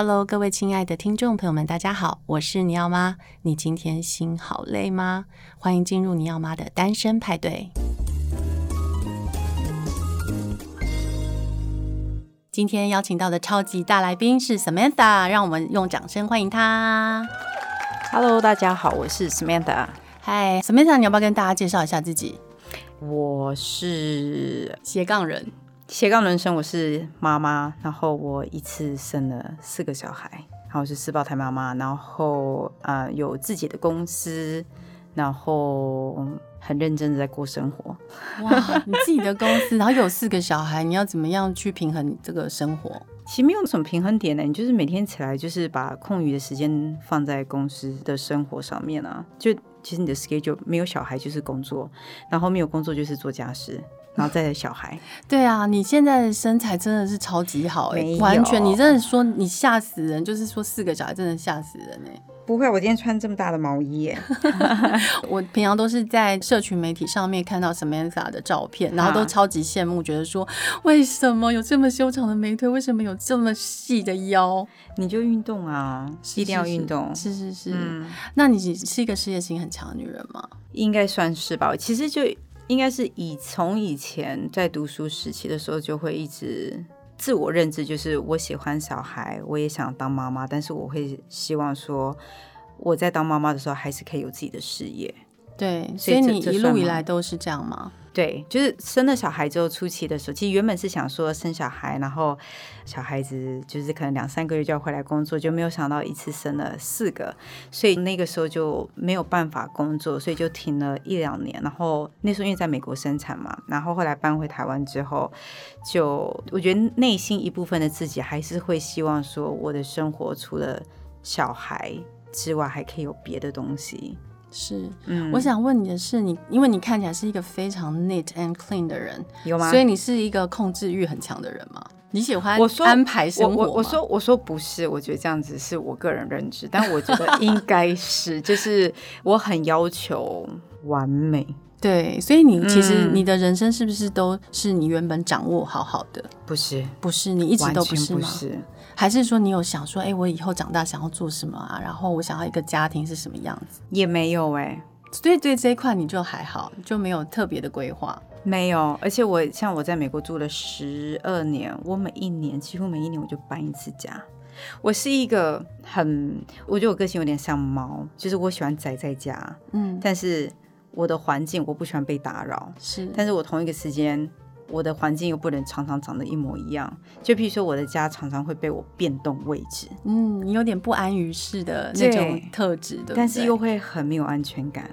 Hello，各位亲爱的听众朋友们，大家好，我是尼奥妈。你今天心好累吗？欢迎进入尼奥妈的单身派对。今天邀请到的超级大来宾是 Samantha，让我们用掌声欢迎她。Hello，大家好，我是 Samantha。Hi，Samantha，你要不要跟大家介绍一下自己？我是斜杠人。斜杠人生，我是妈妈，然后我一次生了四个小孩，然后是四胞胎妈妈，然后啊、呃、有自己的公司，然后很认真的在过生活。哇，你自己的公司，然后有四个小孩，你要怎么样去平衡这个生活？其实没有什么平衡点呢，你就是每天起来就是把空余的时间放在公司的生活上面啊，就其实你的 schedule 没有小孩就是工作，然后没有工作就是做家事。然后再有小孩，对啊，你现在的身材真的是超级好哎、欸，完全，你真的说你吓死人，就是说四个小孩真的吓死人哎、欸。不会，我今天穿这么大的毛衣哎。我平常都是在社群媒体上面看到 Samantha 的照片，然后都超级羡慕，觉得说为什么有这么修长的美腿，为什么有这么细的腰？你就运动啊，一定要运动。是是是，嗯，那你是一个事业心很强的女人吗？应该算是吧，其实就。应该是以从以前在读书时期的时候，就会一直自我认知，就是我喜欢小孩，我也想当妈妈，但是我会希望说，我在当妈妈的时候，还是可以有自己的事业。对，所以你一路以来都是这样吗？对，就是生了小孩之后初期的时候，其实原本是想说生小孩，然后小孩子就是可能两三个月就要回来工作，就没有想到一次生了四个，所以那个时候就没有办法工作，所以就停了一两年。然后那时候因为在美国生产嘛，然后后来搬回台湾之后，就我觉得内心一部分的自己还是会希望说，我的生活除了小孩之外，还可以有别的东西。是，嗯，我想问你的是你，你因为你看起来是一个非常 neat and clean 的人，有吗？所以你是一个控制欲很强的人吗？你喜欢我说安排生活我，我，我说我说不是，我觉得这样子是我个人认知，但我觉得应该是，就是我很要求完美。对，所以你其实你的人生是不是都是你原本掌握好好的？不是，不是，你一直都不是吗？不是。还是说你有想说，哎、欸，我以后长大想要做什么啊？然后我想要一个家庭是什么样子？也没有哎、欸，所以对这一块你就还好，就没有特别的规划。没有，而且我像我在美国住了十二年，我每一年几乎每一年我就搬一次家。我是一个很，我觉得我个性有点像猫，就是我喜欢宅在家，嗯，但是我的环境我不喜欢被打扰，是，但是我同一个时间。我的环境又不能常常长得一模一样，就譬如说我的家常常会被我变动位置，嗯，你有点不安于世的那种特质的，但是又会很没有安全感。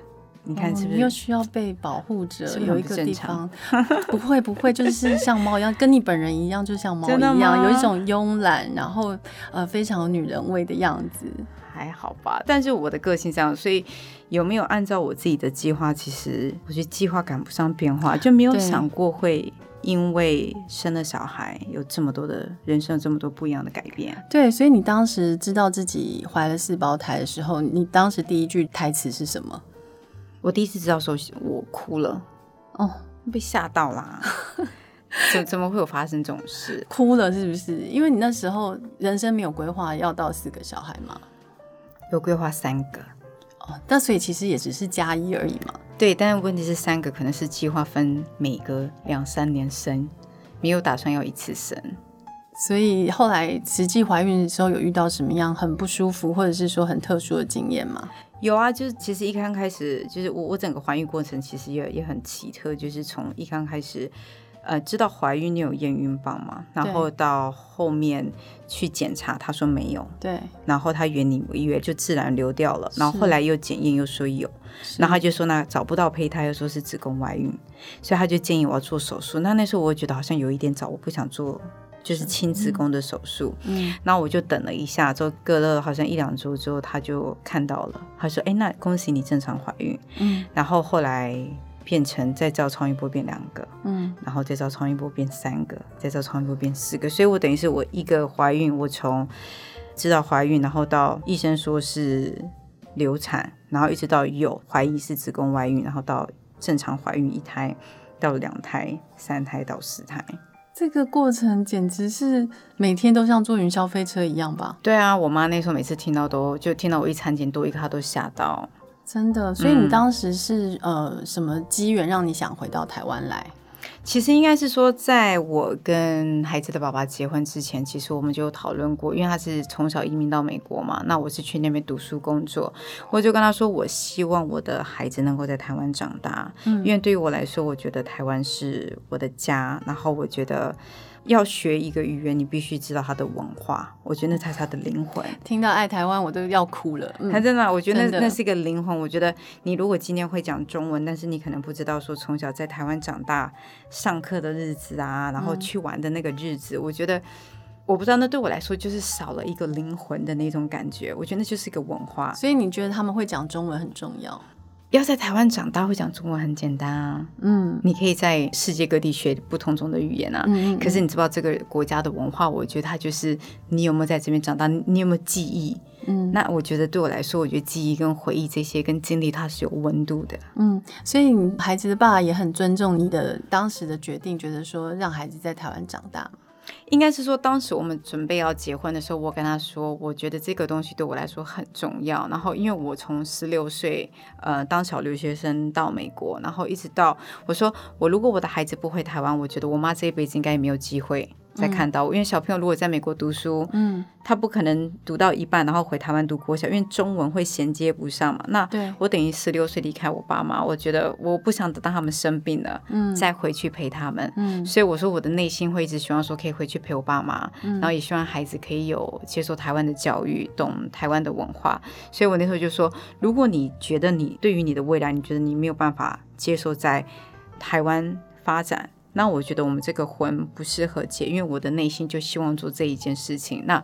你看是不是？哦、又需要被保护着，有一个地方 不会不会，就是像猫一样，跟你本人一样，就像猫一样，有一种慵懒，然后呃非常有女人味的样子，还好吧？但是我的个性这样，所以有没有按照我自己的计划？其实我觉得计划赶不上变化，就没有想过会。因为生了小孩，有这么多的人生，有这么多不一样的改变。对，所以你当时知道自己怀了四胞胎的时候，你当时第一句台词是什么？我第一次知道时候，我哭了。哦，被吓到啦！怎怎么会有发生这种事？哭了是不是？因为你那时候人生没有规划要到四个小孩吗？有规划三个。哦，那所以其实也只是加一而已嘛。对，但是问题是三个可能是计划分每隔两三年生，没有打算要一次生。所以后来实际怀孕的时候有遇到什么样很不舒服，或者是说很特殊的经验吗？有啊，就是其实一刚开始，就是我我整个怀孕过程其实也也很奇特，就是从一刚开始。呃，知道怀孕你有验孕棒吗？然后到后面去检查，他说没有。对。然后他原以为就自然流掉了，然后后来又检验又说有，然后他就说那找不到胚胎，又说是子宫外孕，所以他就建议我要做手术。那那时候我觉得好像有一点早，我不想做，就是亲子宫的手术。嗯。然后我就等了一下，之后隔了好像一两周之后，他就看到了，他说：“哎，那恭喜你正常怀孕。”嗯。然后后来。变成再照超音波变两个，嗯，然后再照超音波变三个，再照超音波变四个，所以我等于是我一个怀孕，我从知道怀孕，然后到医生说是流产，然后一直到有怀疑是子宫外孕，然后到正常怀孕一胎，到两胎、三胎到四胎，这个过程简直是每天都像坐云霄飞车一样吧？对啊，我妈那时候每次听到都就听到我一产检多一个，她都吓到。真的，所以你当时是、嗯、呃什么机缘让你想回到台湾来？其实应该是说，在我跟孩子的爸爸结婚之前，其实我们就讨论过，因为他是从小移民到美国嘛，那我是去那边读书工作，我就跟他说，我希望我的孩子能够在台湾长大，嗯，因为对于我来说，我觉得台湾是我的家，然后我觉得。要学一个语言，你必须知道它的文化，我觉得那才是它的灵魂。听到爱台湾，我都要哭了。嗯，真的，我觉得那那是一个灵魂。我觉得你如果今天会讲中文，但是你可能不知道说从小在台湾长大，上课的日子啊，然后去玩的那个日子，嗯，我觉得我不知道那对我来说就是少了一个灵魂的那种感觉。我觉得那就是一个文化。所以你觉得他们会讲中文很重要？要在台湾长大会讲中文很简单啊，嗯，你可以在世界各地学不同种的语言啊，嗯，可是你知道这个国家的文化，我觉得它就是你有没有在这边长大，你有没有记忆，嗯，那我觉得对我来说，我觉得记忆跟回忆这些跟经历它是有温度的，嗯，所以你孩子的爸爸也很尊重你的当时的决定，觉得说让孩子在台湾长大。应该是说，当时我们准备要结婚的时候，我跟他说，我觉得这个东西对我来说很重要。然后，因为我从十六岁，呃，当小留学生到美国，然后一直到我说，我如果我的孩子不回台湾，我觉得我妈这一辈子应该也没有机会。再看到我，因为小朋友如果在美国读书，嗯，他不可能读到一半然后回台湾读国小，因为中文会衔接不上嘛。那我等于十六岁离开我爸妈，我觉得我不想等到他们生病了，嗯，再回去陪他们，嗯，所以我说我的内心会一直希望说可以回去陪我爸妈，嗯，然后也希望孩子可以有接受台湾的教育，懂台湾的文化。所以我那时候就说，如果你觉得你对于你的未来，你觉得你没有办法接受在台湾发展。那我觉得我们这个婚不适合结，因为我的内心就希望做这一件事情。那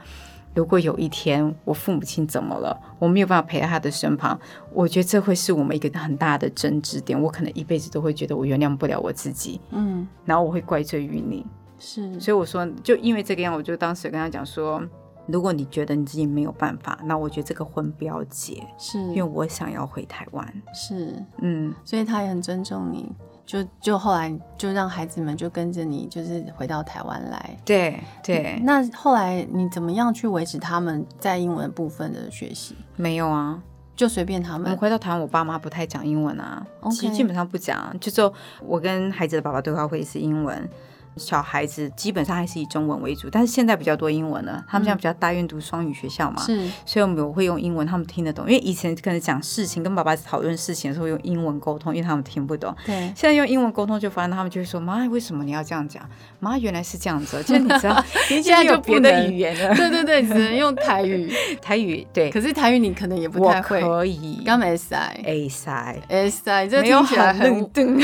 如果有一天我父母亲怎么了，我没有办法陪在他的身旁，我觉得这会是我们一个很大的争执点。我可能一辈子都会觉得我原谅不了我自己，嗯，然后我会怪罪于你，是。所以我说，就因为这个样，我就当时跟他讲说，如果你觉得你自己没有办法，那我觉得这个婚不要结，是因为我想要回台湾，是，嗯，所以他也很尊重你。就就后来就让孩子们就跟着你，就是回到台湾来。对对、嗯。那后来你怎么样去维持他们在英文部分的学习？没有啊，就随便他们。我回到台湾，我爸妈不太讲英文啊.其实基本上不讲，就说我跟孩子的爸爸对话会是英文。小孩子基本上还是以中文为主，但是现在比较多英文了。他们现在比较大愿读双语学校嘛，是，所以我们我会用英文，他们听得懂。因为以前可能讲事情跟爸爸讨论事情的时候用英文沟通，因为他们听不懂。对，现在用英文沟通就发现他们就会说：“妈，为什么你要这样讲？妈，原来是这样子。”就是你知道，现在就别的语言了。对对 对，只能用台语。台语对，可是台语你可能也不太会。可以。刚没塞。A 塞。A 塞，这听起来很笨，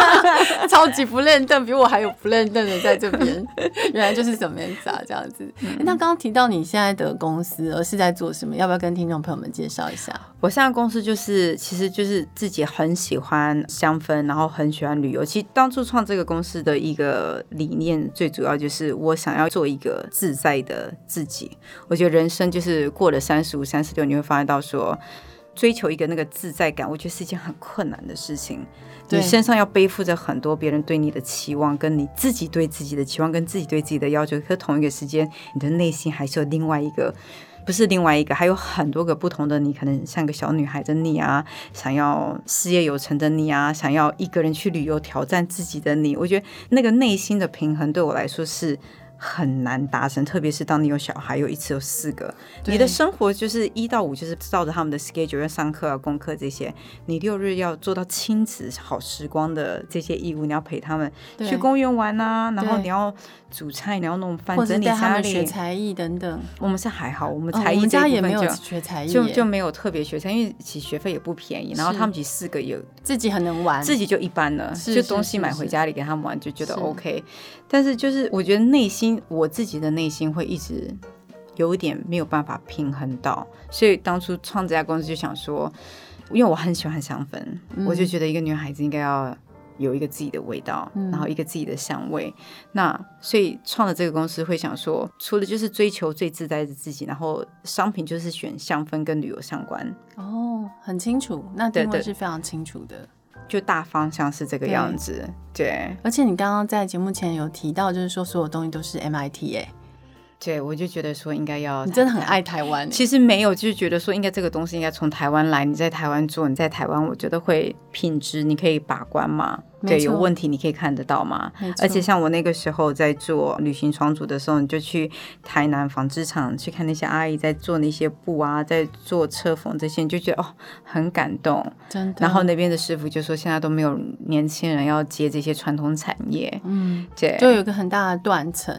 超级不认真，比我还有不认真的在这边。原来就是怎么样子啊，这样子。嗯、那刚刚提到你现在的公司，而是在做什么？要不要跟听众朋友们介绍一下？我现在公司就是，其实就是自己很喜欢香氛，然后很喜欢旅游。其实当初创这个公司的一个理念，最主要就是我想要做一个自在的自己。我觉得人生就是过了三十五、三十六，你会发现到说，追求一个那个自在感，我觉得是一件很困难的事情。你身上要背负着很多别人对你的期望，跟你自己对自己的期望，跟自己对自己的要求。可同一个时间，你的内心还是有另外一个，不是另外一个，还有很多个不同的你。可能像个小女孩的你啊，想要事业有成的你啊，想要一个人去旅游挑战自己的你。我觉得那个内心的平衡对我来说是。很难达成，特别是当你有小孩，有一次有四个，你的生活就是一到五就是照着他们的 schedule 要上课啊、功课这些，你六日要做到亲子好时光的这些义务，你要陪他们去公园玩啊，然后你要煮菜，你要弄饭，整理家里，学才艺等等。我们是还好，我们才艺、哦、家也没有学才艺，就就没有特别学才艺，因为其实学费也不便宜。然后他们其实四个有自己很能玩，自己就一般了，就东西买回家里给他们玩就觉得 OK。但是就是我觉得内心。我自己的内心会一直有一点没有办法平衡到，所以当初创这家公司就想说，因为我很喜欢香氛，嗯、我就觉得一个女孩子应该要有一个自己的味道，嗯、然后一个自己的香味。那所以创了这个公司会想说，除了就是追求最自在的自己，然后商品就是选香氛跟旅游相关。哦，很清楚，那定位是非常清楚的。就大方向是这个样子。对，对而且你刚刚在节目前有提到，就是说所有东西都是 MIT 哎。对，我就觉得说应该要，你真的很爱台湾。其实没有，就是觉得说应该这个东西应该从台湾来，你在台湾做，你在台湾，我觉得会品质你可以把关嘛。对，有问题你可以看得到嘛。而且像我那个时候在做旅行床组的时候，你就去台南纺织厂去看那些阿姨在做那些布啊，在做车缝这些，你就觉得哦很感动。真的。然后那边的师傅就说现在都没有年轻人要接这些传统产业。嗯，对，就有一个很大的断层。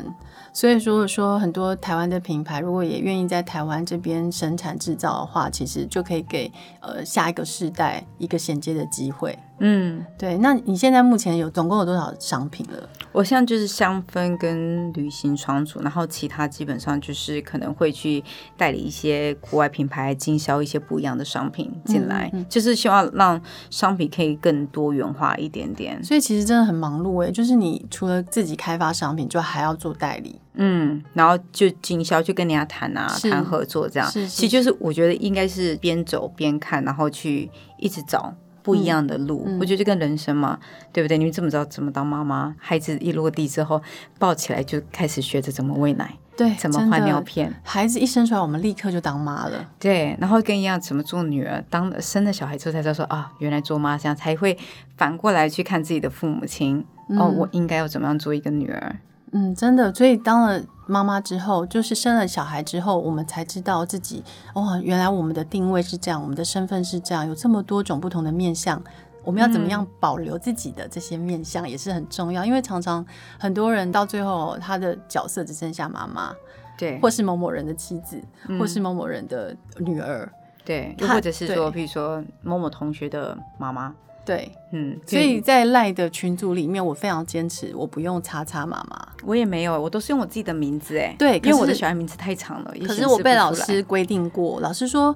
所以说说很多台湾的品牌，如果也愿意在台湾这边生产制造的话，其实就可以给呃下一个世代一个衔接的机会。嗯，对。那你现在目前有总共有多少商品了？我现在就是香氛跟旅行仓储，然后其他基本上就是可能会去代理一些国外品牌，经销一些不一样的商品进来，嗯嗯、就是希望让商品可以更多元化一点点。所以其实真的很忙碌诶，就是你除了自己开发商品，就还要做代理，嗯，然后就经销，就跟人家谈啊，谈合作这样。是，是，是，其实就是我觉得应该是边走边看，然后去一直找。不一样的路，我觉得就跟人生嘛，对不对？你们怎么知道怎么当妈妈？孩子一落地之后，抱起来就开始学着怎么喂奶，对，怎么换尿片。孩子一生出来，我们立刻就当妈了。对，然后跟一样怎么做女儿，当生了小孩之后才知道说啊，原来做妈这样，才会反过来去看自己的父母亲。嗯、哦，我应该要怎么样做一个女儿？嗯，真的，所以当了妈妈之后，就是生了小孩之后，我们才知道自己，哇、哦，原来我们的定位是这样，我们的身份是这样，有这么多种不同的面相，我们要怎么样保留自己的这些面相也是很重要，嗯、因为常常很多人到最后，他的角色只剩下妈妈，对，或是某某人的妻子，嗯、或是某某人的女儿，对，又或者是说，比如说某某同学的妈妈。对，嗯，所以在赖的群组里面，我非常坚持，我不用叉叉妈妈，我也没有，我都是用我自己的名字，哎，对，因为我的小孩名字太长了，可是我被老师规定过，老师说，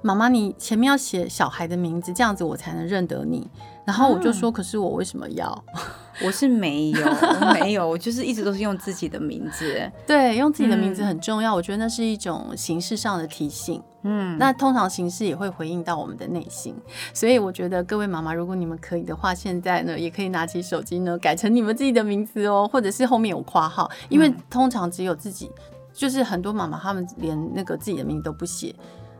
妈妈你前面要写小孩的名字，这样子我才能认得你，然后我就说，可是我为什么要？我是没有，没有，我就是一直都是用自己的名字。对，用自己的名字很重要，嗯、我觉得那是一种形式上的提醒。嗯，那通常形式也会回应到我们的内心，所以我觉得各位妈妈，如果你们可以的话，现在呢也可以拿起手机呢改成你们自己的名字哦，或者是后面有括号，因为通常只有自己，就是很多妈妈她们连那个自己的名字都不写，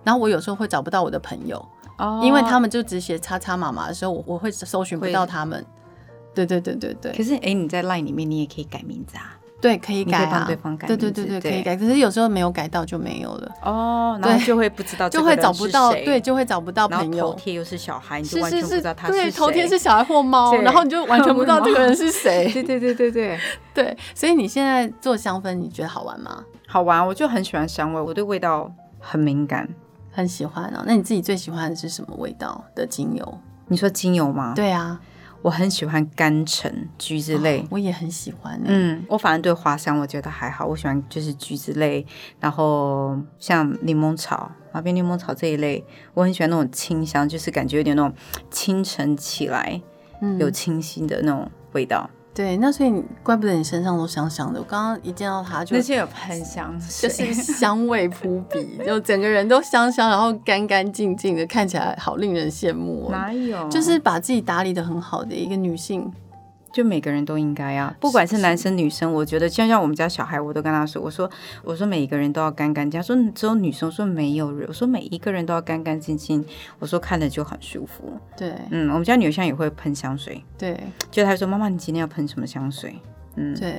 然后我有时候会找不到我的朋友，哦，因为他们就只写叉叉妈妈的时候，我我会搜寻不到他们。对对对对对。可是哎，你在 LINE 里面你也可以改名字啊。对，可以改啊。帮对方改。对对对对，可以改。可是有时候没有改到就没有了。哦，然后就会不知道，就会找不到，对，就会找不到朋友。头贴又是小孩，你就完全不知道他是谁。对，头贴是小孩或猫，然后你就完全不知道这个人是谁。对对对对对对。所以你现在做香氛，你觉得好玩吗？好玩，我就很喜欢香味，我对味道很敏感，很喜欢哦。那你自己最喜欢的是什么味道的精油？你说精油吗？对啊。我很喜欢甘橙、橘子类，哦，我也很喜欢，欸。嗯，我反正对花香我觉得还好，我喜欢就是橘子类，然后像柠檬草、马鞭柠檬草这一类，我很喜欢那种清香，就是感觉有点那种清晨起来，嗯，有清新的那种味道。对，那所以你怪不得你身上都香香的。我刚刚一见到他就那些有喷香，就是香味扑鼻，就整个人都香香，然后干干净净的，看起来好令人羡慕。哦哪有？就是把自己打理的很好的一个女性。就每个人都应该啊，不管是男生女生，我觉得像像我们家小孩，我都跟他说，我说我说每一个人都要干干净他，说只有女生，说没有人，我说每一个人都要干干净净，我说看着就很舒服。对，嗯，我们家女儿现在也会喷香水，对，就她说妈妈，你今天要喷什么香水？嗯，对，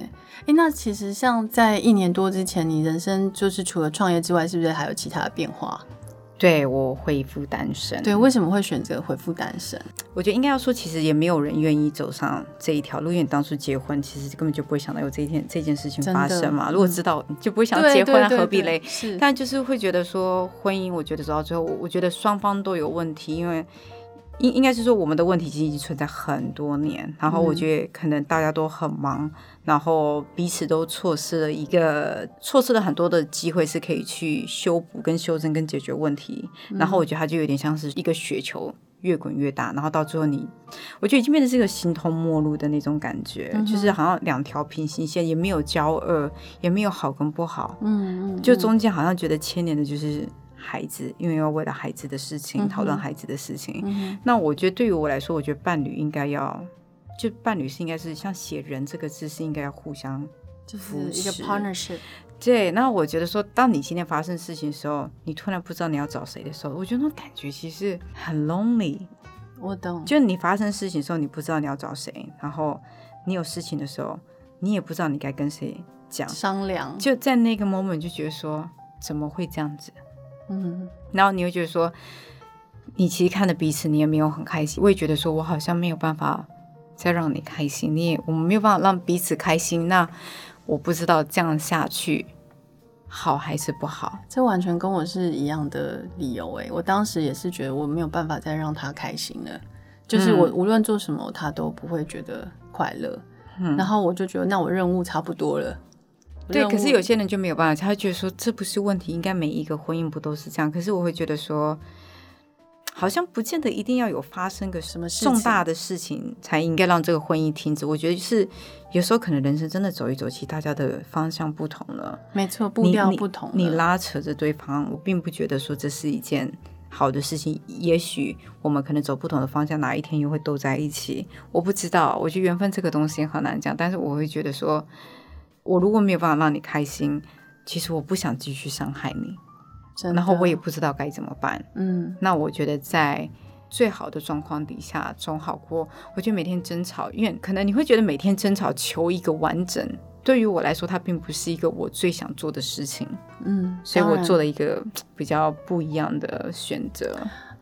哎，那其实像在一年多之前，你人生就是除了创业之外，是不是还有其他的变化？对，我恢复单身。对，为什么会选择恢复单身？我觉得应该要说，其实也没有人愿意走上这一条路。因为你当初结婚，其实根本就不会想到有这一天这件事情发生嘛。如果知道，就不会想结婚，何必嘞？是，但就是会觉得说，婚姻，我觉得走到最后，我觉得双方都有问题，因为。应应该是说，我们的问题其实已经存在很多年，然后我觉得可能大家都很忙，然后彼此都错失了一个错失了很多的机会，是可以去修补、跟修正、跟解决问题。然后我觉得它就有点像是一个雪球，越滚越大，然后到最后你，我觉得已经变成是一个形同陌路的那种感觉，嗯、就是好像两条平行线，也没有交恶，也没有好跟不好，嗯，嗯，嗯，就中间好像觉得牵连的就是。孩子，因为要为了孩子的事情讨论孩子的事情。嗯、那我觉得对于我来说，我觉得伴侣应该要，就伴侣是应该是像写人这个字是应该要互相就是一个 partnership。对，那我觉得说，当你今天发生事情的时候，你突然不知道你要找谁的时候，我觉得那种感觉其实很 lonely。我懂，就你发生事情的时候，你不知道你要找谁，然后你有事情的时候，你也不知道你该跟谁讲商量。就在那个 moment 就觉得说，怎么会这样子？嗯，然后你会觉得说，你其实看着彼此，你也没有很开心。我也觉得说我好像没有办法再让你开心，你也我们没有办法让彼此开心。那我不知道这样下去。好还是不好？这完全跟我是一样的理由哎！我当时也是觉得我没有办法再让他开心了，就是我无论做什么，他都不会觉得快乐。嗯，然后我就觉得，那我任务差不多了。对，可是有些人就没有办法，他会觉得说这不是问题，应该每一个婚姻不都是这样？可是我会觉得说。好像不见得一定要有发生个什么重大的事情才应该让这个婚姻停止。我觉得是有时候可能人生真的走一走，其实大家的方向不同了。没错，步调不同你，你拉扯着对方，我并不觉得说这是一件好的事情。也许我们可能走不同的方向，哪一天又会斗在一起，我不知道。我觉得缘分这个东西很难讲，但是我会觉得说，我如果没有办法让你开心，其实我不想继续伤害你。然后我也不知道该怎么办。嗯，那我觉得在最好的状况底下，总好过。我觉得每天争吵，因为可能你会觉得每天争吵求一个完整，对于我来说，它并不是一个我最想做的事情。嗯，所以我做了一个比较不一样的选择。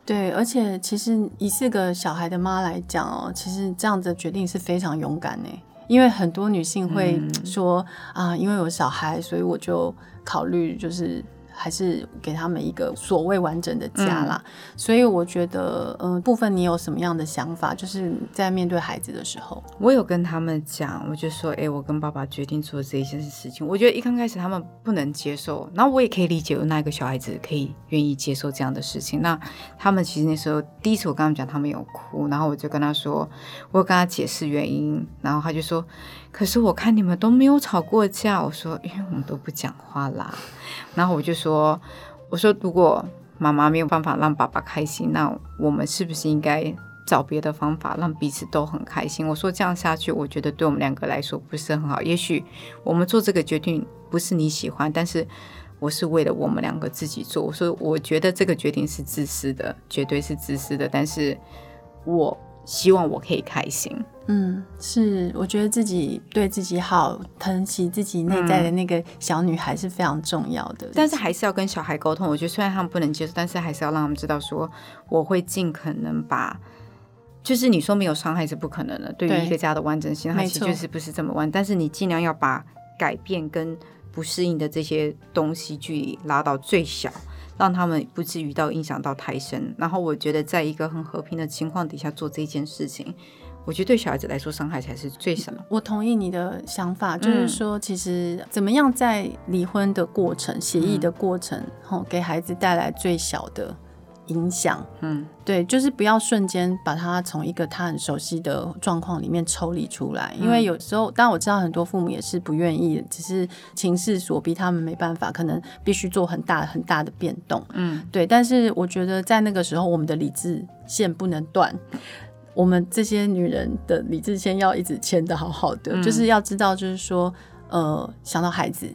对，而且其实以四个小孩的妈来讲哦，其实这样子的决定是非常勇敢的，因为很多女性会说、嗯、啊，因为有小孩，所以我就考虑就是。还是给他们一个所谓完整的家啦，嗯、所以我觉得，嗯、呃，部分你有什么样的想法？就是在面对孩子的时候，我有跟他们讲，我就说，哎、欸，我跟爸爸决定做这一件事情。我觉得一刚开始他们不能接受，然后我也可以理解，有那一个小孩子可以愿意接受这样的事情。那他们其实那时候第一次我跟他们讲，他们有哭，然后我就跟他说，我有跟他解释原因，然后他就说，可是我看你们都没有吵过架。我说，因为我们都不讲话啦。然后我就说：“我说，如果妈妈没有办法让爸爸开心，那我们是不是应该找别的方法让彼此都很开心？”我说：“这样下去，我觉得对我们两个来说不是很好。也许我们做这个决定不是你喜欢，但是我是为了我们两个自己做。我说，我觉得这个决定是自私的，绝对是自私的。但是我。”希望我可以开心。嗯，是，我觉得自己对自己好，疼惜自己内在的那个小女孩是非常重要的。嗯，但是还是要跟小孩沟通。我觉得虽然他们不能接受，但是还是要让他们知道，说我会尽可能把，就是你说没有伤害是不可能的。对于一个家的完整性，它其实就是不是这么完。但是你尽量要把改变跟不适应的这些东西距离拉到最小。让他们不至于到影响到胎生，然后我觉得在一个很和平的情况底下做这件事情，我觉得对小孩子来说伤害才是最少。我同意你的想法，就是说，其实怎么样在离婚的过程、协议的过程，吼，给孩子带来最小的。影响，嗯，对，就是不要瞬间把他从一个他很熟悉的状况里面抽离出来，因为有时候，当然我知道很多父母也是不愿意，只是情势所逼，他们没办法，可能必须做很大很大的变动，嗯，对。但是我觉得在那个时候，我们的理智线不能断，我们这些女人的理智线要一直牵得好好的，嗯，就是要知道，就是说，呃，想到孩子。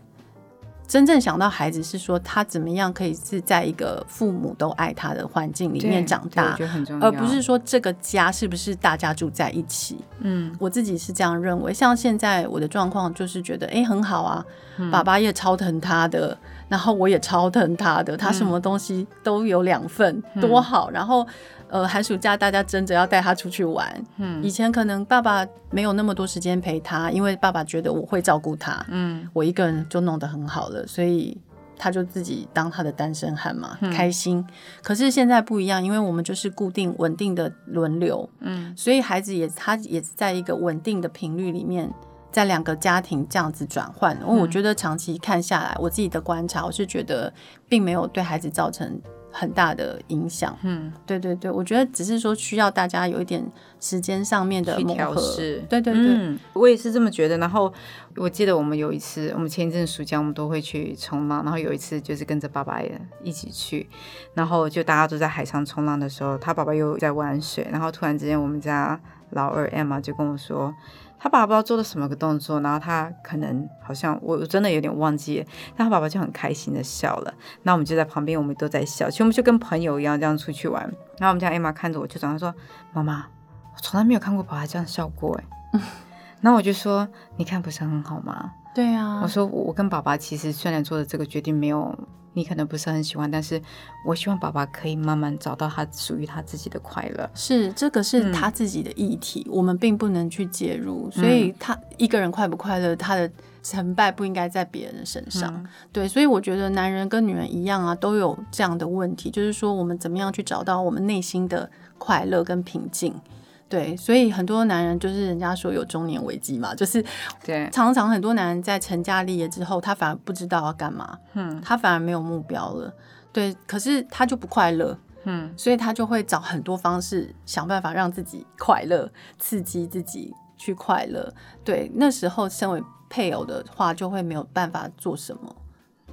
真正想到孩子是说他怎么样可以是在一个父母都爱他的环境里面长大，而不是说这个家是不是大家住在一起。嗯，我自己是这样认为。像现在我的状况就是觉得，哎，很好啊，嗯，爸爸也超疼他的，然后我也超疼他的，他什么东西都有两份，嗯，多好。然后。呃，寒暑假大家争着要带他出去玩。嗯，以前可能爸爸没有那么多时间陪他，因为爸爸觉得我会照顾他。嗯，我一个人就弄得很好了，所以他就自己当他的单身汉嘛，嗯，开心。可是现在不一样，因为我们就是固定稳定的轮流。嗯，所以孩子也他也在一个稳定的频率里面在两个家庭这样子转换。因为我觉得长期看下来，我自己的观察，我是觉得并没有对孩子造成。很大的影响，嗯，对对对，我觉得只是说需要大家有一点时间上面的磨合，对对对，嗯，我也是这么觉得。然后我记得我们有一次，我们前一阵暑假我们都会去冲浪，然后有一次就是跟着爸爸也一起去，然后就大家都在海上冲浪的时候，他爸爸又在玩水，然后突然之间我们家老二 Emma 就跟我说。他爸爸不知道做了什么个动作，然后他可能好像我真的有点忘记，但他爸爸就很开心的笑了。那我们就在旁边，我们都在笑，其实我们就跟朋友一样这样出去玩。然后我们家艾玛看着我就转头说：“妈妈，我从来没有看过爸爸这样笑过。”哎，然后我就说：“你看不是很好吗？”对啊，我说我跟爸爸其实虽然做的这个决定没有。你可能不是很喜欢，但是我希望爸爸可以慢慢找到他属于他自己的快乐。是，这个是他自己的议题，嗯、我们并不能去介入。所以他一个人快不快乐，他的成败不应该在别人身上。嗯、对，所以我觉得男人跟女人一样啊，都有这样的问题，就是说我们怎么样去找到我们内心的快乐跟平静。对，所以很多男人就是人家说有中年危机嘛，就是对，常常很多男人在成家立业之后，他反而不知道要干嘛，嗯，他反而没有目标了，对，可是他就不快乐，嗯，所以他就会找很多方式想办法让自己快乐，刺激自己去快乐，对，那时候身为配偶的话就会没有办法做什么，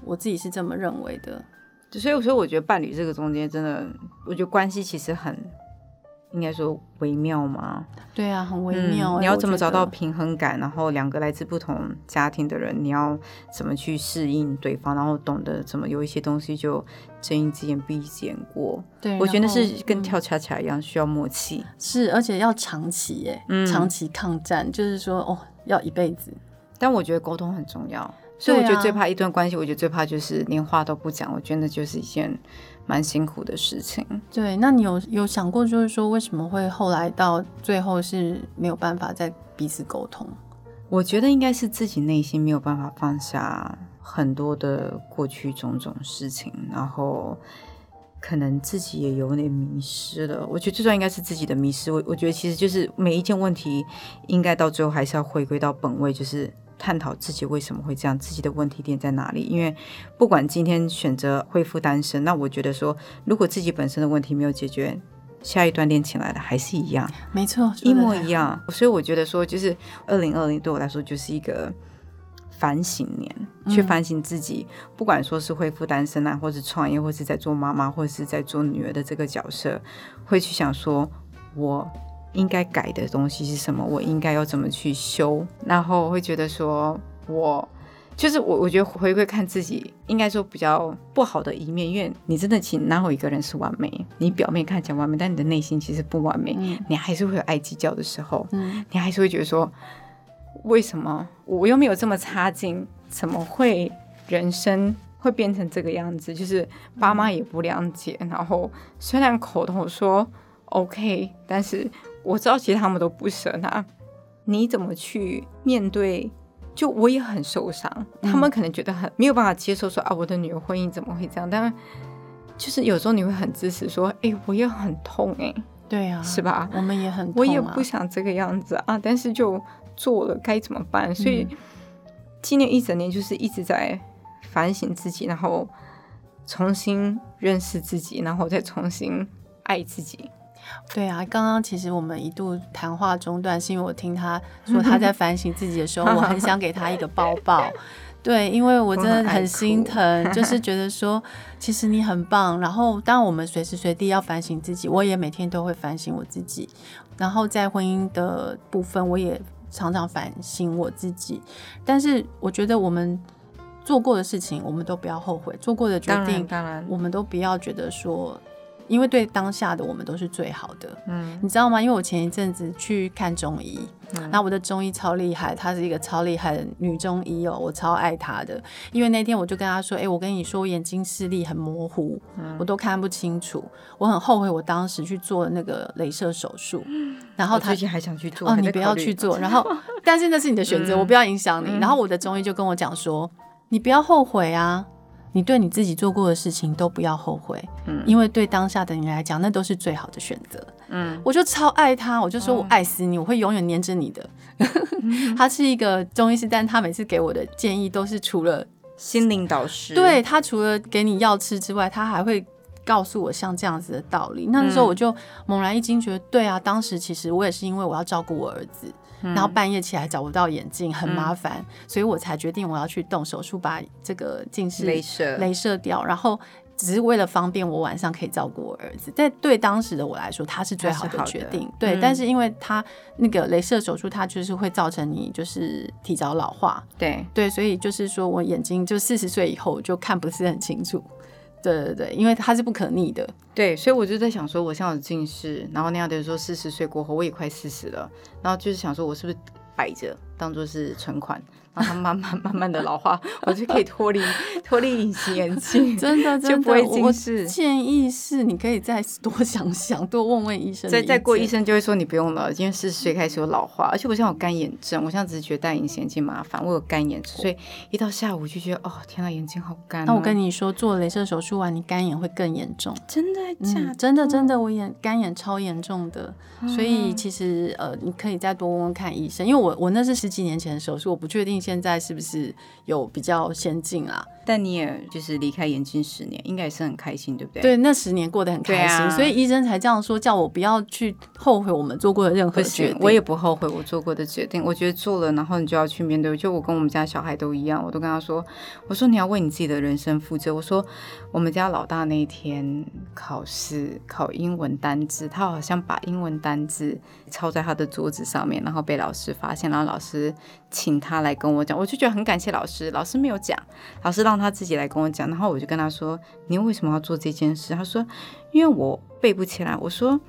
我自己是这么认为的，所以所以我觉得伴侣这个中间真的，我觉得关系其实很。应该说微妙吗？对啊，很微妙。嗯，你要怎么找到平衡感？然后两个来自不同家庭的人，你要怎么去适应对方？然后懂得怎么有一些东西就睁一只眼闭一只眼过。对，我觉得是跟跳恰恰一样，嗯，需要默契。是，而且要长期耶，嗯，长期抗战，就是说哦，要一辈子。但我觉得沟通很重要，所以我觉得最怕一段关系，我觉得最怕就是连话都不讲。我觉得那就是一件。蛮辛苦的事情。对，那你有有想过，就是说为什么会后来到最后是没有办法再彼此沟通？我觉得应该是自己内心没有办法放下很多的过去种种事情，然后可能自己也有点迷失了。我觉得最重要应该是自己的迷失。我我觉得其实就是每一件问题，应该到最后还是要回归到本位，就是。探讨自己为什么会这样，自己的问题点在哪里？因为不管今天选择恢复单身，那我觉得说，如果自己本身的问题没有解决，下一段恋情来的还是一样，没错，一模一样。所以我觉得说，就是二零二零对我来说就是一个反省年，去反省自己。嗯、不管说是恢复单身啊，或是创业，或是在做妈妈，或是在做女儿的这个角色，会去想说，我。应该改的东西是什么？我应该要怎么去修？然后我会觉得说，我就是我，我觉得回归看自己，应该说比较不好的一面，因为你真的，其实哪有一个人是完美？你表面看起来完美，但你的内心其实不完美，嗯、你还是会有爱计较的时候，嗯、你还是会觉得说，为什么我又没有这么差劲？怎么会人生会变成这个样子？就是爸妈也不谅解，然后虽然口头说 OK，但是。我知道，其实他们都不舍。那你怎么去面对？就我也很受伤，嗯、他们可能觉得很没有办法接受说，说啊，我的女儿婚姻怎么会这样？但就是有时候你会很支持，说，哎、欸，我也很痛、欸，哎，对呀、啊，是吧？我们也很我也不想这个样子啊，但是就做了，该怎么办？所以今年一整年就是一直在反省自己，然后重新认识自己，然后再重新爱自己。对啊，刚刚其实我们一度谈话中断，是因为我听他说 他在反省自己的时候，我很想给他一个抱抱。对，因为我真的很心疼，就 是觉得说，其实你很棒。然后，当我们随时随地要反省自己，我也每天都会反省我自己。然后，在婚姻的部分，我也常常反省我自己。但是，我觉得我们做过的事情，我们都不要后悔；做过的决定，当然，我们都不要觉得说。因为对当下的我们都是最好的，嗯，你知道吗？因为我前一阵子去看中医，那、嗯、我的中医超厉害，她是一个超厉害的女中医哦，我超爱她的。因为那天我就跟她说：“哎、欸，我跟你说，我眼睛视力很模糊，嗯、我都看不清楚，我很后悔我当时去做那个镭射手术。”然后她最近还想去做哦，你不要去做。然后，但是那是你的选择，嗯、我不要影响你。然后我的中医就跟我讲说：“你不要后悔啊。”你对你自己做过的事情都不要后悔，嗯，因为对当下的你来讲，那都是最好的选择。嗯，我就超爱他，我就说我爱死你，我会永远黏着你的。他是一个中医师，但他每次给我的建议都是除了心灵导师，对，他除了给你药吃之外，他还会告诉我像这样子的道理。那时候我就猛然一惊，觉得对啊，当时其实我也是因为我要照顾我儿子，然后半夜起来找不到眼镜，很麻烦，所以我才决定我要去动手术，把这个近视镭射镭射掉，然后。只是为了方便我晚上可以照顾我儿子，在对当时的我来说，他是最好的决定。对，嗯、但是因为他那个镭射手术，它就是会造成你就是提早老化。对对，所以就是说我眼睛就四十岁以后就看不是很清楚。对对对，因为它是不可逆的。对，所以我就在想说，我现在有近视，然后那样的说四十岁过后我也快四十了，然后就是想说我是不是摆着当做是存款。然后它慢慢慢慢的老化，我就可以脱离 脱离隐形眼镜，真的，真的就不会近视。建议是你可以再多想想，多问问医生。再再过医生就会说你不用了，因为四十岁开始有老化，而且我现在有干眼症，我现在只是觉得戴隐形眼镜麻烦，我有干眼症，所以一到下午就觉得哦天呐，眼睛好干哦。那我跟你说，做镭射手术完，你干眼会更严重。真的假的？嗯，真的真的，我眼干眼超严重的，所以其实呃，你可以再多问问看医生，因为我我那是十几年前的手术，我不确定现在是不是。有比较先进啦，但你也就是离开眼镜十年，应该也是很开心，对不对？对，那十年过得很开心，啊、所以医生才这样说，叫我不要去后悔我们做过的任何决定。我也不后悔我做过的决定，我觉得做了，然后你就要去面对。就我跟我们家小孩都一样，我都跟他说：“我说你要为你自己的人生负责。”我说我们家老大那一天考试考英文单字，他好像把英文单字抄在他的桌子上面，然后被老师发现，然后老师请他来跟我讲，我就觉得很感。感谢老师，老师没有讲，老师让让他自己来跟我讲，然后我就跟他说：“你为什么要做这件事？”他说：“因为我背不起来。”我说：“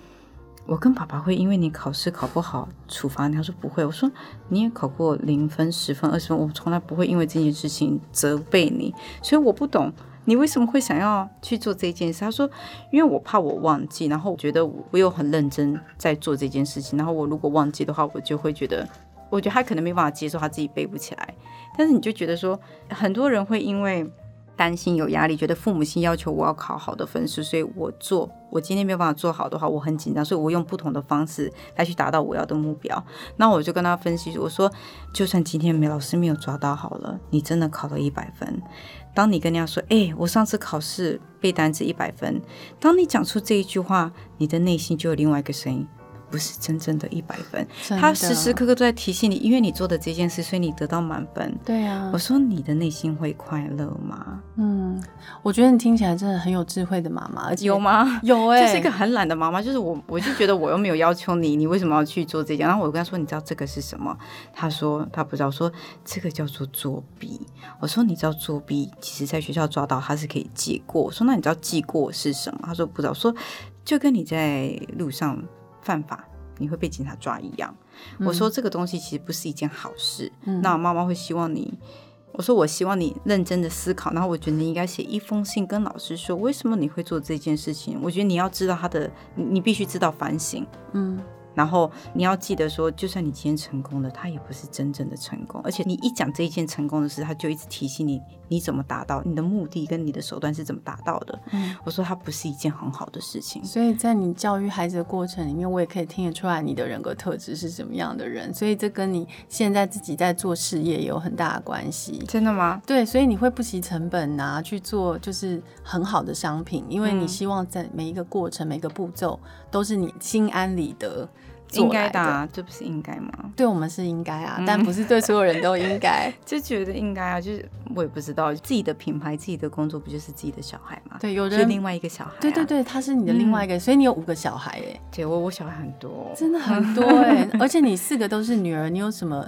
我跟爸爸会因为你考试考不好处罚你？”他说：“不会。”我说：“你也考过零分、十分、二十分，我从来不会因为这件事情责备你。”所以我不懂你为什么会想要去做这件事。他说：“因为我怕我忘记，然后我觉得我有很认真在做这件事情，然后我如果忘记的话，我就会觉得。”我觉得他可能没办法接受他自己背不起来，但是你就觉得说，很多人会因为担心有压力，觉得父母亲要求我要考好的分数，所以我做我今天没有办法做好的话，我很紧张，所以我用不同的方式来去达到我要的目标。那我就跟他分析，我说，就算今天没老师没有抓到好了，你真的考了一百分，当你跟人家说，哎，我上次考试背单词一百分，当你讲出这一句话，你的内心就有另外一个声音。不是真正的一百分，他时时刻刻都在提醒你，因为你做的这件事，所以你得到满分。对啊，我说你的内心会快乐吗？嗯，我觉得你听起来真的很有智慧的妈妈，而且有吗？有哎、欸，就是一个很懒的妈妈。就是我，我就觉得我又没有要求你，你为什么要去做这件？然后我跟他说，你知道这个是什么？他说他不知道。说这个叫做作弊。我说你知道作弊，其实在学校抓到他是可以记过。我说那你知道记过是什么？他说不知道。说就跟你在路上。犯法，你会被警察抓一样。嗯、我说这个东西其实不是一件好事。嗯、那妈妈会希望你，我说我希望你认真的思考。然后我觉得你应该写一封信跟老师说，为什么你会做这件事情。我觉得你要知道他的，你必须知道反省。嗯。然后你要记得说，就算你今天成功了，他也不是真正的成功。而且你一讲这一件成功的事，他就一直提醒你，你怎么达到你的目的跟你的手段是怎么达到的。嗯，我说他不是一件很好的事情。所以在你教育孩子的过程里面，我也可以听得出来你的人格特质是什么样的人。所以这跟你现在自己在做事业也有很大的关系。真的吗？对，所以你会不惜成本拿去做就是很好的商品，因为你希望在每一个过程、每个步骤都是你心安理得。应该的、啊，这不是应该吗？对我们是应该啊，嗯、但不是对所有人都应该。就觉得应该啊，就是我也不知道，自己的品牌、自己的工作，不就是自己的小孩吗？对，有人另外一个小孩、啊。对对对，他是你的另外一个，嗯、所以你有五个小孩哎。姐，我我小孩很多，真的很多哎，而且你四个都是女儿，你有什么？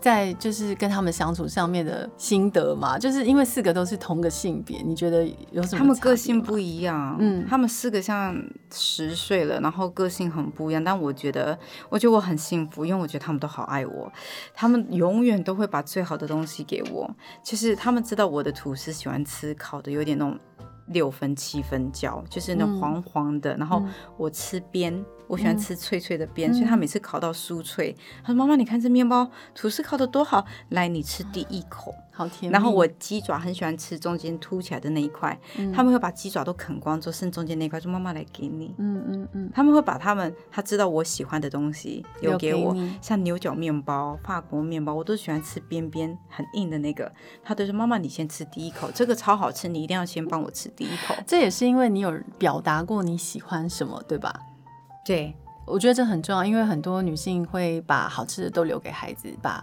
在就是跟他们相处上面的心得嘛，就是因为四个都是同个性别，你觉得有什么？他们个性不一样，嗯，他们四个像十岁了，然后个性很不一样。但我觉得，我觉得我很幸福，因为我觉得他们都好爱我，他们永远都会把最好的东西给我。就是他们知道我的吐司喜欢吃烤的，有点那种六分七分焦，就是那黄黄的。嗯、然后我吃边，我喜欢吃脆脆的边，嗯、所以他每次烤到酥脆，他说：“妈妈，你看这面包吐司烤的多好，来，你吃第一口。”好甜。然后我鸡爪很喜欢吃中间凸起来的那一块，嗯、他们会把鸡爪都啃光之后剩中间那块，说：“妈妈来给你。”嗯嗯嗯。他们会把他们他知道我喜欢的东西留给我，给像牛角面包、法国面包，我都喜欢吃边边很硬的那个。他都说：“妈妈，你先吃第一口，这个超好吃，你一定要先帮我吃第一口。”这也是因为你有表达过你喜欢什么，对吧？对，我觉得这很重要，因为很多女性会把好吃的都留给孩子，把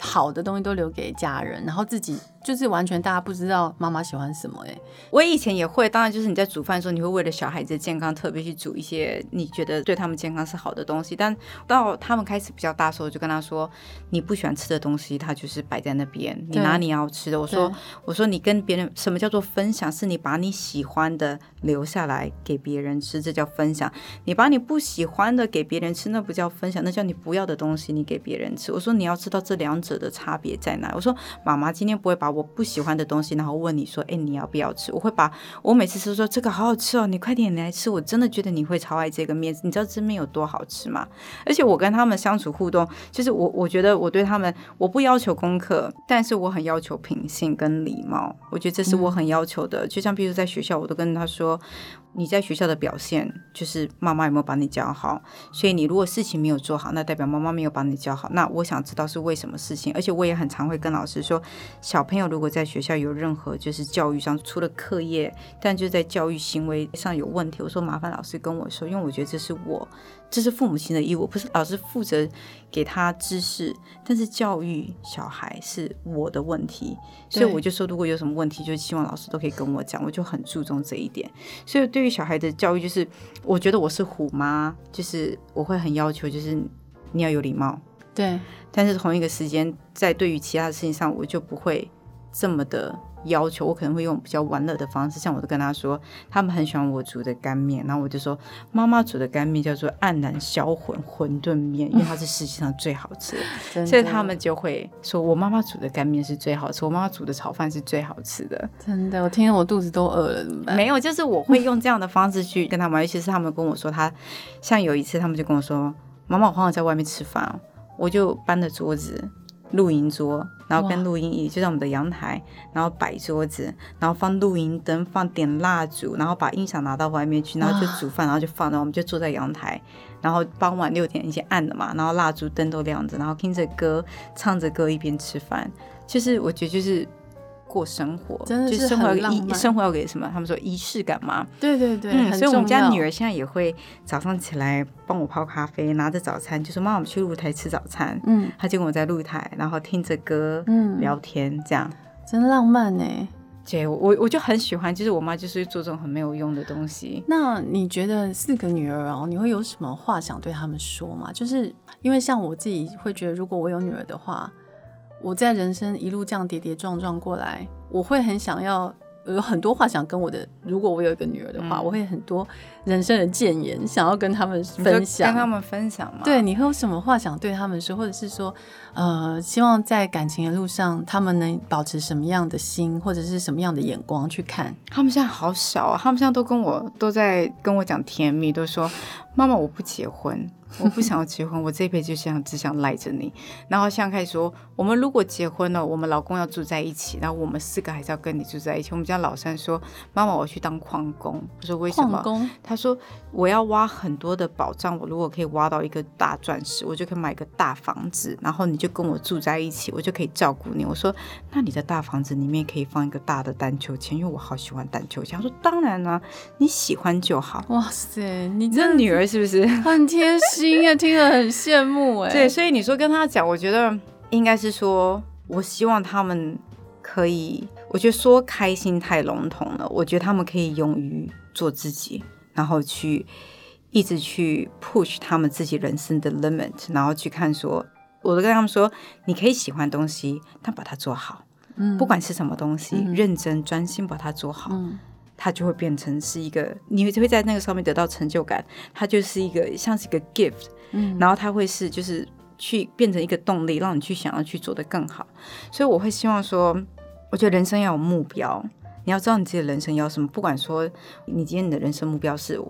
好的东西都留给家人，然后自己。就是完全大家不知道妈妈喜欢什么哎、欸，我以前也会，当然就是你在煮饭的时候，你会为了小孩子的健康特别去煮一些你觉得对他们健康是好的东西。但到他们开始比较大的时候，就跟他说，你不喜欢吃的东西，他就是摆在那边，你拿你要吃的。我说我说你跟别人什么叫做分享？是你把你喜欢的留下来给别人吃，这叫分享。你把你不喜欢的给别人吃，那不叫分享，那叫你不要的东西你给别人吃。我说你要知道这两者的差别在哪。我说妈妈今天不会把我不喜欢的东西，然后问你说：“哎，你要不要吃？”我会把我每次都说这个好好吃哦，你快点来吃。我真的觉得你会超爱这个面，你知道这面有多好吃吗？而且我跟他们相处互动，就是我我觉得我对他们，我不要求功课，但是我很要求品性跟礼貌。我觉得这是我很要求的。嗯、就像比如在学校，我都跟他说。你在学校的表现，就是妈妈有没有把你教好？所以你如果事情没有做好，那代表妈妈没有把你教好。那我想知道是为什么事情，而且我也很常会跟老师说，小朋友如果在学校有任何就是教育上除了课业，但就在教育行为上有问题，我说麻烦老师跟我说，因为我觉得这是我。这是父母亲的义务，不是老师负责给他知识，但是教育小孩是我的问题，所以我就说，如果有什么问题，就希望老师都可以跟我讲，我就很注重这一点。所以对于小孩的教育，就是我觉得我是虎妈，就是我会很要求，就是你要有礼貌，对，但是同一个时间，在对于其他的事情上，我就不会这么的。要求我可能会用比较玩乐的方式，像我都跟他说，他们很喜欢我煮的干面，然后我就说，妈妈煮的干面叫做黯然销魂馄饨面，因为它是世界上最好吃的，所以他们就会说我妈妈煮的干面是最好吃，我妈妈煮的炒饭是最好吃的。真的，我听我肚子都饿了，怎么办？没有，就是我会用这样的方式去跟他们，尤其是他们跟我说他，像有一次他们就跟我说，妈妈，我好想在外面吃饭，我就搬着桌子。露营桌，然后跟录音椅就在我们的阳台，然后摆桌子，然后放录音灯，放点蜡烛，然后把音响拿到外面去，然后就煮饭，然后就放，然后我们就坐在阳台，然后傍晚六点已经暗了嘛，然后蜡烛灯都亮着，然后听着歌，唱着歌一边吃饭，就是我觉得就是。过生活，真的是就生活生活要给什么？他们说仪式感嘛。对对对，嗯，所以我们家女儿现在也会早上起来帮我泡咖啡，拿着早餐，就说妈妈，我们去露台吃早餐。嗯，她就跟我在露台，然后听着歌，嗯，聊天，这样真浪漫呢。对，我我就很喜欢，就是我妈就是做这种很没有用的东西。那你觉得四个女儿哦，你会有什么话想对他们说吗？就是因为像我自己会觉得，如果我有女儿的话。我在人生一路这样跌跌撞撞过来，我会很想要有很多话想跟我的，如果我有一个女儿的话，嗯、我会很多人生的谏言想要跟他们分享，跟他们分享吗？对，你会有什么话想对他们说，或者是说，呃，希望在感情的路上，他们能保持什么样的心，或者是什么样的眼光去看？他们现在好小啊，他们现在都跟我都在跟我讲甜蜜，都说妈妈我不结婚。我不想要结婚，我这一辈子就想只想赖着你。然后现在开始说，我们如果结婚了，我们老公要住在一起，然后我们四个还是要跟你住在一起。我们家老三说：“妈妈，我去当矿工。”我说：“为什么？”矿工？他说：“我要挖很多的宝藏，我如果可以挖到一个大钻石，我就可以买个大房子，然后你就跟我住在一起，我就可以照顾你。”我说：“那你的大房子里面可以放一个大的荡秋千，因为我好喜欢荡秋千。”他说：“当然啦，你喜欢就好。”哇塞，你这女儿是不是很贴心啊？听了很羡慕 哎。对，所以你说跟他讲，我觉得应该是说，我希望他们可以，我觉得说开心太笼统了。我觉得他们可以勇于做自己，然后去一直去 push 他们自己人生的 limit，然后去看说，我都跟他们说，你可以喜欢东西，但把它做好。嗯，不管是什么东西，嗯、认真专心把它做好。嗯它就会变成是一个，你会在那个上面得到成就感，它就是一个像是一个 gift，嗯，然后它会是就是去变成一个动力，让你去想要去做得更好。所以我会希望说，我觉得人生要有目标，你要知道你自己的人生要什么。不管说你今天你的人生目标是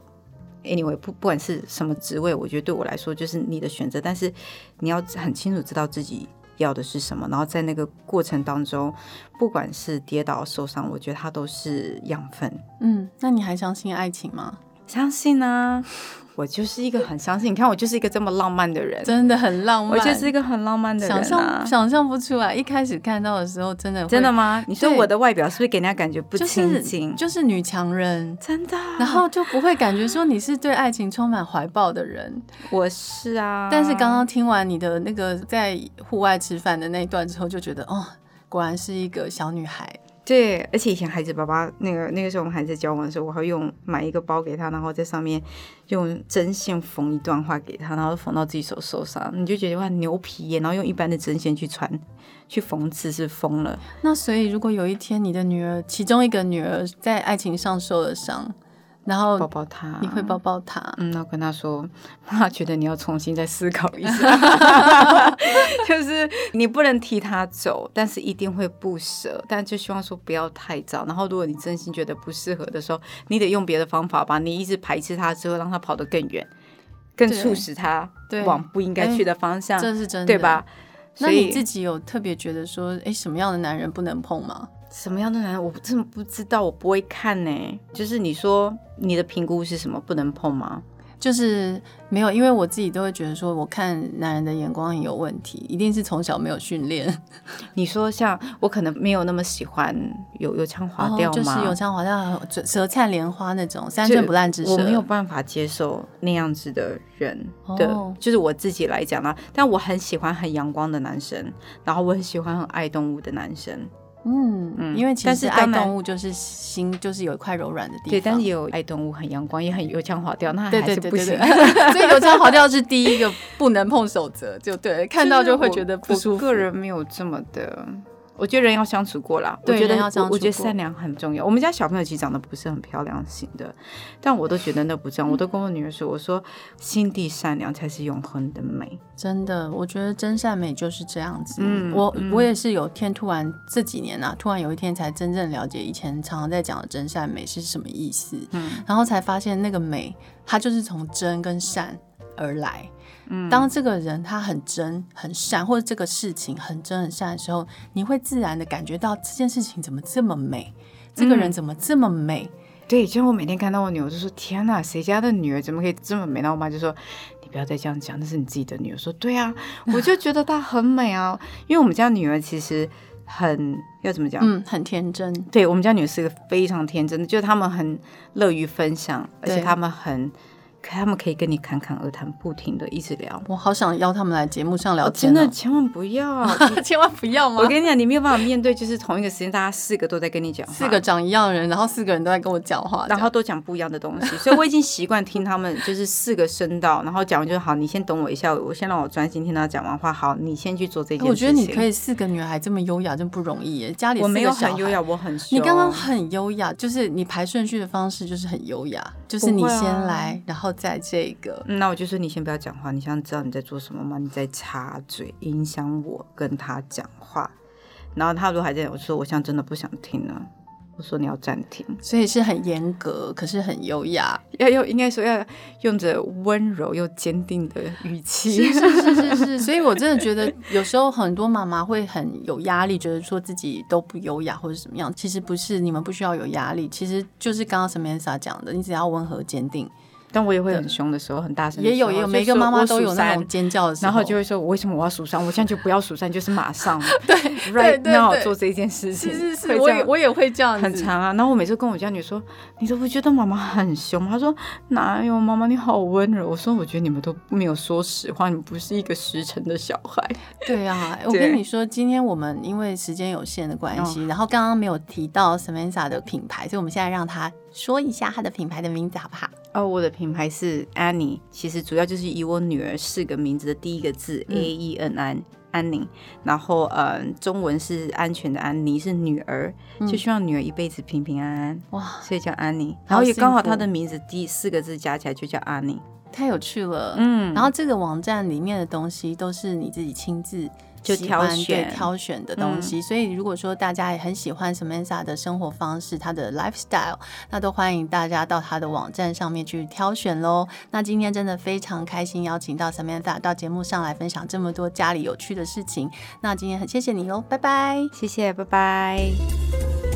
anyway，不不管是什么职位，我觉得对我来说就是你的选择。但是你要很清楚知道自己要的是什么，然后在那个过程当中，不管是跌倒受伤，我觉得它都是养分。嗯，那你还相信爱情吗？相信啊。我就是一个很相信，你看我就是一个这么浪漫的人，真的很浪漫。我就是一个很浪漫的人，啊，想象想象不出来。一开始看到的时候，真的真的吗？你说我的外表是不是给人家感觉不亲近？就是，就是女强人，真的。然后就不会感觉说你是对爱情充满怀抱的人。我是啊，但是刚刚听完你的那个在户外吃饭的那一段之后，就觉得哦，果然是一个小女孩。对，而且以前孩子爸爸那个那个时候我们还在交往的时候，我还用买一个包给他，然后在上面用针线缝一段话给他，然后缝到自己手受伤，你就觉得哇牛皮耶，然后用一般的针线去穿去缝刺是疯了。那所以如果有一天你的女儿其中一个女儿在爱情上受了伤。然后抱抱他，你会抱抱他，嗯，然后跟他说，妈觉得你要重新再思考一下，就是你不能替他走，但是一定会不舍，但就希望说不要太早。然后如果你真心觉得不适合的时候，你得用别的方法吧，你一直排斥他之后，让他跑得更远，更促使他往不应该去的方向，这是真的，对吧？那你自己有特别觉得说，哎，什么样的男人不能碰吗？什么样的男人，我真的不知道，我不会看呢。就是你说你的评估是什么，不能碰吗？就是没有，因为我自己都会觉得说，我看男人的眼光很有问题，一定是从小没有训练。你说像我可能没有那么喜欢有有腔滑调吗？就是有腔滑调、舌灿莲花那种三寸不烂之舌，我没有办法接受那样子的人的，哦、就是我自己来讲啦。但我很喜欢很阳光的男生，然后我很喜欢很爱动物的男生。嗯嗯，因为其实爱动物就是心，就是有一块柔软的地方。对，但是也有爱动物很阳光，也很油腔滑调，那还是不行。所以油腔滑调是第一个不能碰守则，就对，看到就会觉得不舒服。我个人没有这么的。我觉得人要相处过啦，对，我觉得要相处，我觉得善良很重要。我们家小朋友其实长得不是很漂亮型的，但我都觉得那不重要。我都跟我女儿说，我说心地善良才是永恒的美。真的，我觉得真善美就是这样子。嗯，我我也是有天突然这几年啊，突然有一天才真正了解以前常常在讲的真善美是什么意思。嗯，然后才发现那个美，它就是从真跟善而来。当这个人他很真很善，或者这个事情很真很善的时候，你会自然的感觉到这件事情怎么这么美，这个人怎么这么美？嗯、对，就我每天看到我女儿，就说：“天哪，谁家的女儿怎么可以这么美？”然后我妈就说：“你不要再这样讲，那是你自己的女儿。”说：“对啊，我就觉得她很美啊，因为我们家女儿其实很要怎么讲？嗯，很天真。对，我们家女儿是一个非常天真的，就是他们很乐于分享，而且他们很。”他们可以跟你侃侃而谈，不停的一直聊。我好想邀他们来节目上聊天。哦，真的千万不要，千万不要吗？我跟你讲，你没有办法面对，就是同一个时间，大家四个都在跟你讲话，四个长一样的人，然后四个人都在跟我讲话，然后都讲不一样的东西，所以我已经习惯听他们就是四个声道，然后讲完就好。你先等我一下，我先让我专心听他讲完话。好，你先去做这件事情。我觉得你可以四个女孩这么优雅，真不容易耶。家里我没有很优雅，我很凶。你刚刚很优雅，就是你排顺序的方式就是很优雅，就是你先来，然后再这个。嗯，那我就说你先不要讲话，你想知道你在做什么吗？你在插嘴影响我跟他讲话，然后他如果还在，我说我现在真的不想听了。我说你要暂停，所以是很严格，可是很优雅，要用应该说要用着温柔又坚定的语气。是是是是是，所以我真的觉得有时候很多妈妈会很有压力，觉得说自己都不优雅或者怎么样。其实不是，你们不需要有压力，其实就是刚刚 Samantha 讲的，你只要温和坚定。但我也会很凶的时候，很大声。也有也有，每个妈妈都有那种尖叫的时候，然后就会说：“我为什么我要数三？我现在就不要数三，就是马上。”对，right now 做这件事情。是是是，我也我也会这样子。很长啊，然后我每次跟我家女说：“你都不觉得妈妈很凶吗？”她说：“哪有妈妈，你好温柔。”我说：“我觉得你们都没有说实话，你们不是一个实诚的小孩。”对啊，我跟你说，今天我们因为时间有限的关系，然后刚刚没有提到 Samantha 的品牌，所以我们现在让她说一下它的品牌的名字，好不好？哦，我的品牌是 Annie，其实主要就是以我女儿四个名字的第一个字、嗯、A E N N 安妮，然后呃，中文是安全的安妮是女儿，嗯、就希望女儿一辈子平平安安。哇，所以叫安妮，然后也刚好她的名字第四个字加起来就叫安妮，太有趣了，嗯，然后这个网站里面的东西都是你自己亲自就挑选挑选的东西。嗯、所以如果说大家也很喜欢 Samantha 的生活方式，她的 lifestyle，那都欢迎大家到她的网站上面去挑选喽。那今天真的非常开心，邀请到 Samantha 到节目上来分享这么多家里有趣的事情。那今天很谢谢你喽，拜拜，谢谢，拜拜。